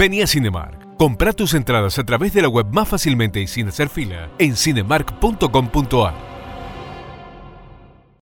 Vení a Cinemark. Compra tus entradas a través de la web más fácilmente y sin hacer fila en cinemark.com.ar.